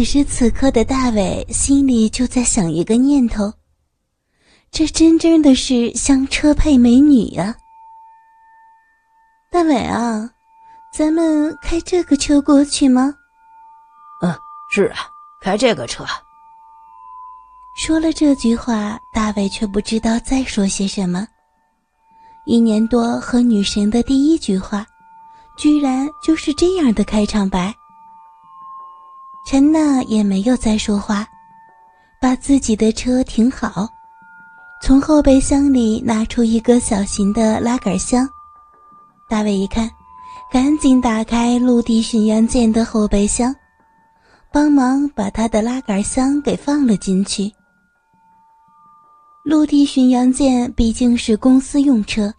此时此刻的大伟心里就在想一个念头：这真真的是香车配美女呀！大伟啊，咱们开这个车过去吗？嗯，是啊，开这个车。说了这句话，大伟却不知道再说些什么。一年多和女神的第一句话，居然就是这样的开场白。陈娜也没有再说话，把自己的车停好，从后备箱里拿出一个小型的拉杆箱。大卫一看，赶紧打开陆地巡洋舰的后备箱，帮忙把他的拉杆箱给放了进去。陆地巡洋舰毕竟是公司用车，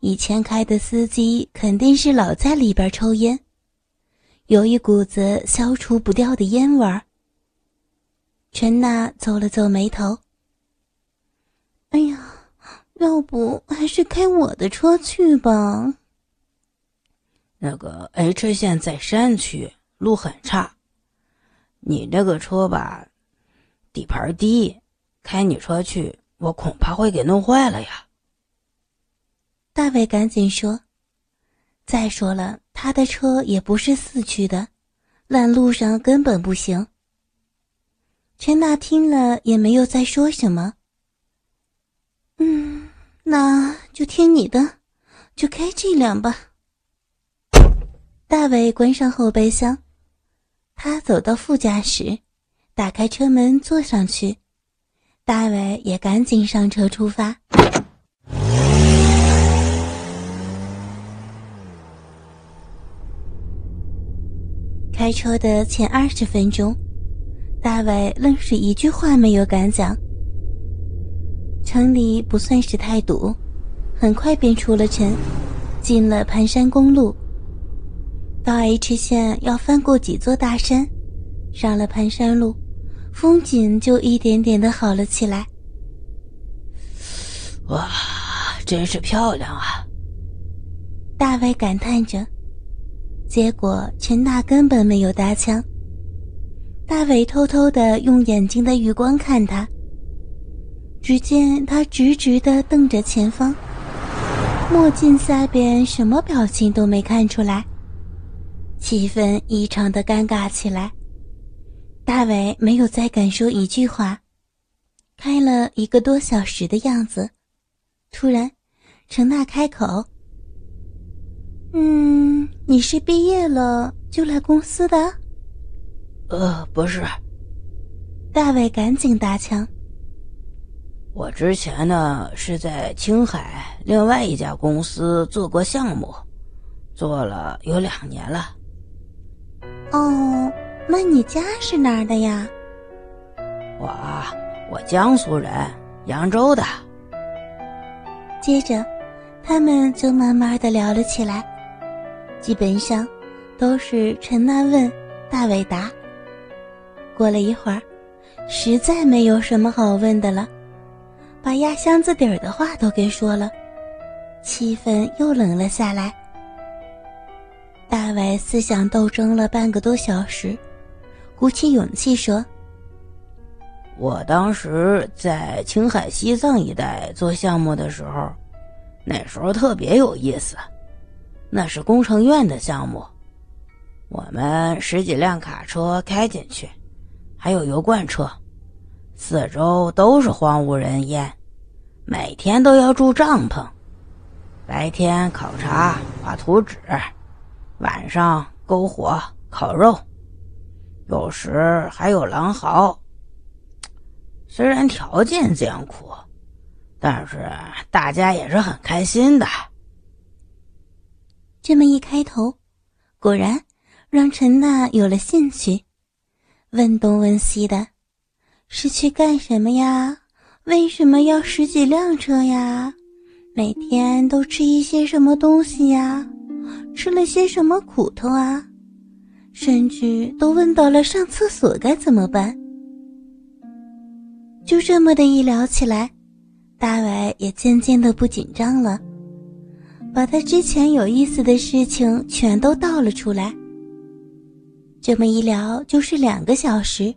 以前开的司机肯定是老在里边抽烟。有一股子消除不掉的烟味儿。陈娜皱了皱眉头。哎呀，要不还是开我的车去吧。那个 H 线在山区，路很差。你这个车吧，底盘低，开你车去，我恐怕会给弄坏了呀。大卫赶紧说。再说了，他的车也不是四驱的，烂路上根本不行。陈娜听了也没有再说什么。嗯，那就听你的，就开这辆吧。大伟关上后备箱，他走到副驾驶，打开车门坐上去，大伟也赶紧上车出发。开车的前二十分钟，大伟愣是一句话没有敢讲。城里不算是太堵，很快便出了城，进了盘山公路。到 H 县要翻过几座大山，上了盘山路，风景就一点点的好了起来。哇，真是漂亮啊！大伟感叹着。结果陈娜根本没有搭腔。大伟偷偷的用眼睛的余光看他，只见他直直的瞪着前方，墨镜下边什么表情都没看出来，气氛异常的尴尬起来。大伟没有再敢说一句话，开了一个多小时的样子，突然，陈娜开口。嗯，你是毕业了就来公司的？呃，不是。大卫赶紧搭腔。我之前呢是在青海另外一家公司做过项目，做了有两年了。哦，那你家是哪儿的呀？我，我江苏人，扬州的。接着，他们就慢慢的聊了起来。基本上都是陈娜问，大伟答。过了一会儿，实在没有什么好问的了，把压箱子底儿的话都给说了，气氛又冷了下来。大伟思想斗争了半个多小时，鼓起勇气说：“我当时在青海西藏一带做项目的时候，那时候特别有意思。”那是工程院的项目，我们十几辆卡车开进去，还有油罐车，四周都是荒无人烟，每天都要住帐篷，白天考察画图纸，晚上篝火烤肉，有时还有狼嚎。虽然条件艰苦，但是大家也是很开心的。这么一开头，果然让陈娜有了兴趣，问东问西的，是去干什么呀？为什么要十几辆车呀？每天都吃一些什么东西呀？吃了些什么苦头啊？甚至都问到了上厕所该怎么办。就这么的一聊起来，大伟也渐渐的不紧张了。把他之前有意思的事情全都倒了出来。这么一聊就是两个小时。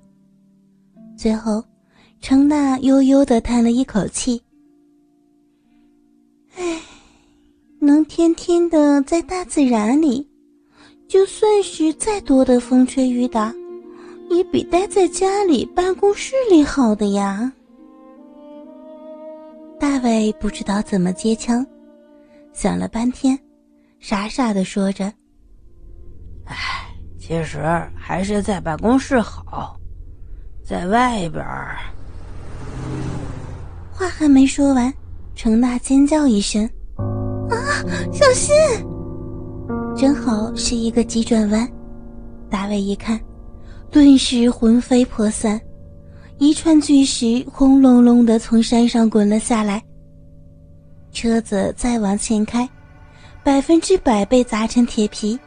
最后，程娜悠悠的叹了一口气：“唉，能天天的在大自然里，就算是再多的风吹雨打，也比待在家里办公室里好的呀。”大卫不知道怎么接腔，想了半天，傻傻的说着：“唉，其实还是在办公室好。”在外边儿，话还没说完，程娜尖叫一声：“啊，小心！”正好是一个急转弯，大卫一看，顿时魂飞魄散，一串巨石轰隆隆的从山上滚了下来。车子再往前开，百分之百被砸成铁皮，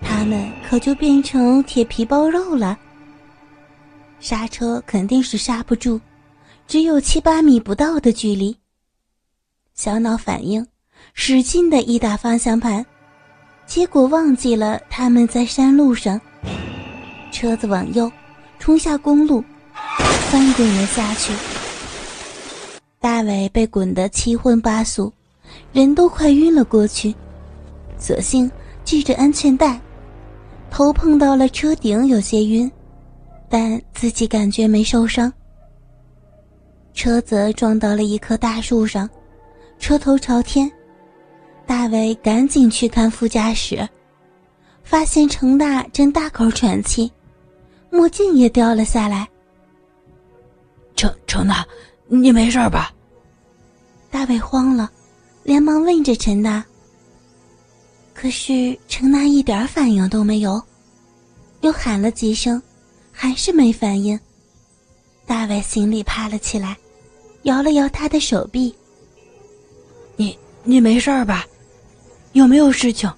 他们可就变成铁皮包肉了。刹车肯定是刹不住，只有七八米不到的距离。小脑反应，使劲的一打方向盘，结果忘记了他们在山路上。车子往右，冲下公路，翻滚了下去。大伟被滚得七荤八素，人都快晕了过去。所幸系着安全带，头碰到了车顶，有些晕。但自己感觉没受伤。车子撞到了一棵大树上，车头朝天。大伟赶紧去看副驾驶，发现程大正大口喘气，墨镜也掉了下来。程程大，你没事吧？大伟慌了，连忙问着陈娜。可是陈娜一点反应都没有，又喊了几声。还是没反应。大伟心里怕了起来，摇了摇他的手臂。你你没事吧？有没有事情？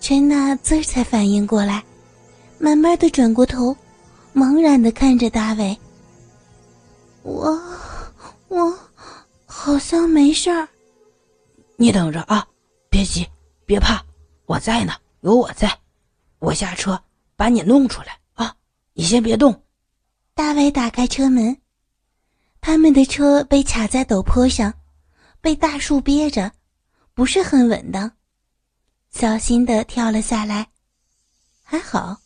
陈娜这儿才反应过来，慢慢的转过头，茫然的看着大伟。我我好像没事儿。你等着啊，别急，别怕，我在呢，有我在，我下车把你弄出来啊。你先别动。大伟打开车门，他们的车被卡在陡坡上，被大树憋着，不是很稳当，小心的跳了下来。还好，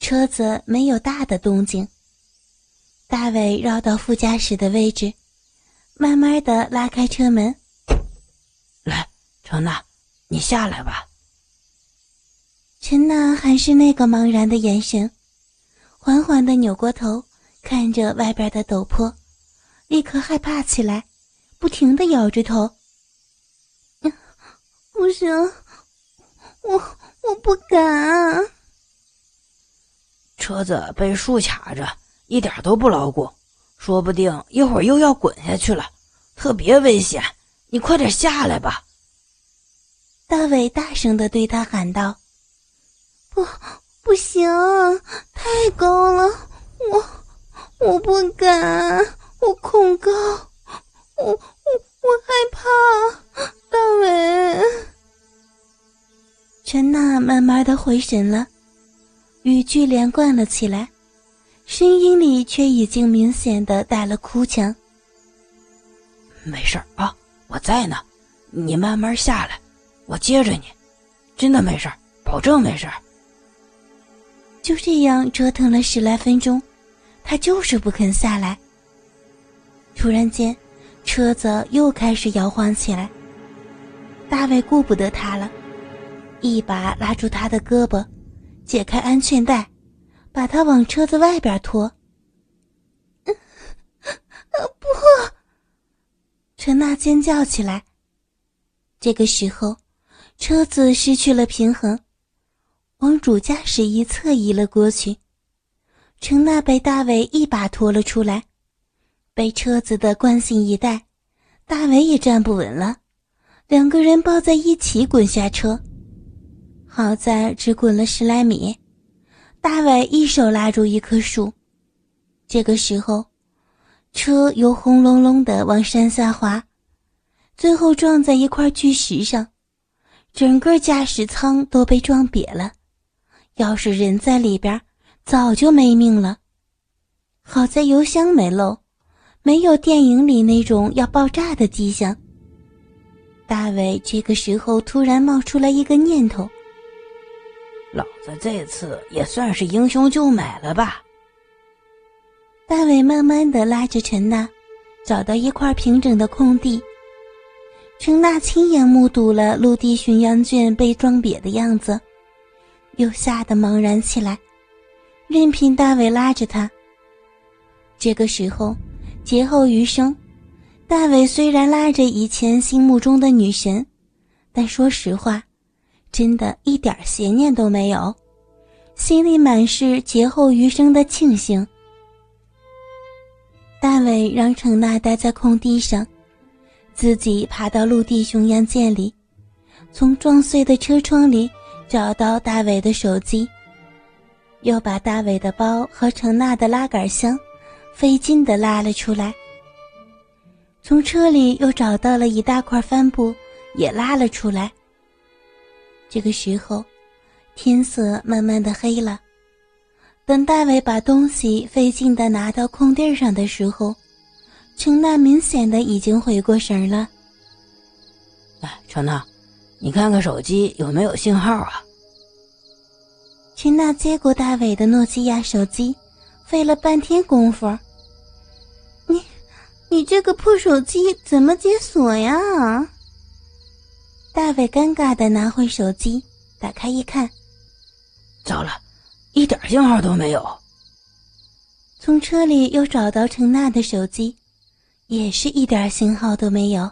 车子没有大的动静。大伟绕到副驾驶的位置，慢慢的拉开车门。来，陈娜，你下来吧。陈娜还是那个茫然的眼神。缓缓的扭过头，看着外边的陡坡，立刻害怕起来，不停的摇着头。不行，我我不敢。车子被树卡着，一点都不牢固，说不定一会儿又要滚下去了，特别危险。你快点下来吧！大伟大声的对他喊道：“不。”不行，太高了，我我不敢，我恐高，我我我害怕，大伟。陈娜慢慢的回神了，语句连贯了起来，声音里却已经明显的带了哭腔。没事啊，我在呢，你慢慢下来，我接着你，真的没事保证没事就这样折腾了十来分钟，他就是不肯下来。突然间，车子又开始摇晃起来。大卫顾不得他了，一把拉住他的胳膊，解开安全带，把他往车子外边拖。不！陈娜尖叫起来。这个时候，车子失去了平衡。往主驾驶一侧移了过去，陈娜被大伟一把拖了出来，被车子的惯性一带，大伟也站不稳了，两个人抱在一起滚下车。好在只滚了十来米，大伟一手拉住一棵树，这个时候，车又轰隆隆的往山下滑，最后撞在一块巨石上，整个驾驶舱都被撞瘪了。要是人在里边，早就没命了。好在油箱没漏，没有电影里那种要爆炸的迹象。大伟这个时候突然冒出来一个念头：老子这次也算是英雄救美了吧。大伟慢慢的拉着陈娜，找到一块平整的空地。陈娜亲眼目睹了陆地巡洋舰被撞瘪的样子，又吓得茫然起来，任凭大伟拉着她。这个时候，劫后余生，大伟虽然拉着以前心目中的女神，但说实话，真的一点邪念都没有，心里满是劫后余生的庆幸。大伟让程娜待在空地上，自己爬到陆地巡洋舰里，从撞碎的车窗里找到大伟的手机，又把大伟的包和程娜的拉杆箱费劲地拉了出来。从车里又找到了一大块帆布，也拉了出来。这个时候，天色慢慢的黑了。等大伟把东西费劲的拿到空地上的时候，陈娜明显的已经回过神了。哎，程娜，你看看手机有没有信号啊？陈娜接过大伟的诺基亚手机，费了半天功夫。你，你这个破手机怎么解锁呀？大伟尴尬的拿回手机，打开一看，糟了！一点信号都没有。从车里又找到程娜的手机，也是一点信号都没有。